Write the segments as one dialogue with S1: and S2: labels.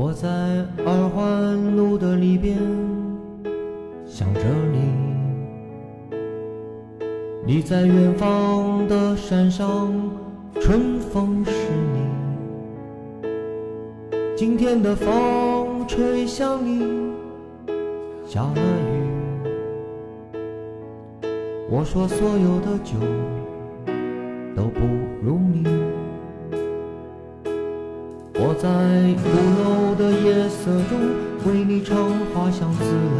S1: 我在二环路的里边想着你。你在远方的山上，春风是你。今天的风吹向你，下了雨。我说所有的酒都不如你。我在鼓楼的夜色中为你唱花香自来。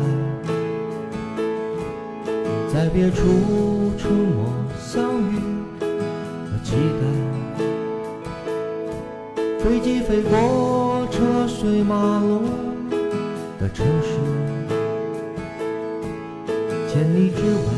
S1: 在别处沉默相遇和期待，飞机飞过车水马龙的城市，千里之外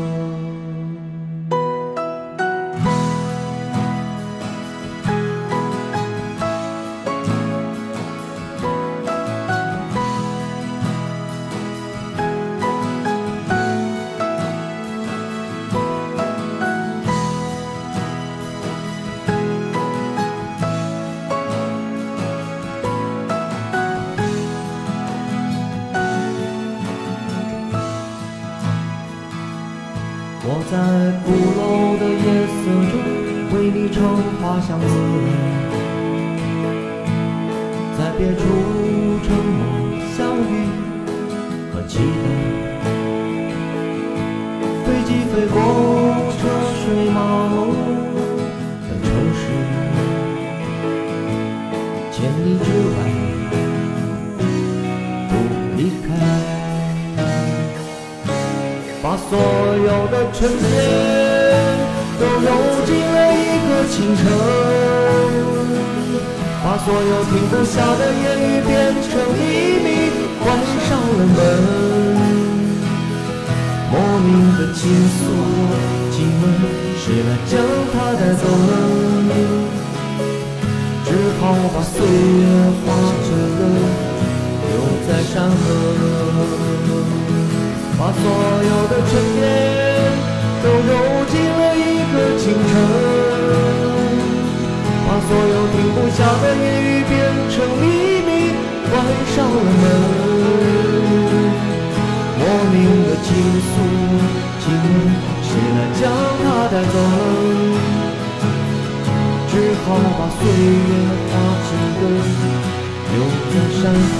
S1: 在鼓楼的夜色中为你唱花香自来，在别处沉默相遇和期待。飞机飞过车水马龙有的春天都揉进了一个清晨，把所有停不下的言语变成秘密，关上了门。莫名的情愫，请问谁来将它带走呢？只好把岁月化成歌，言语变成秘密，关上了门。莫名的情愫，请问谁来将它带走？只好把岁月化成歌，留在山河。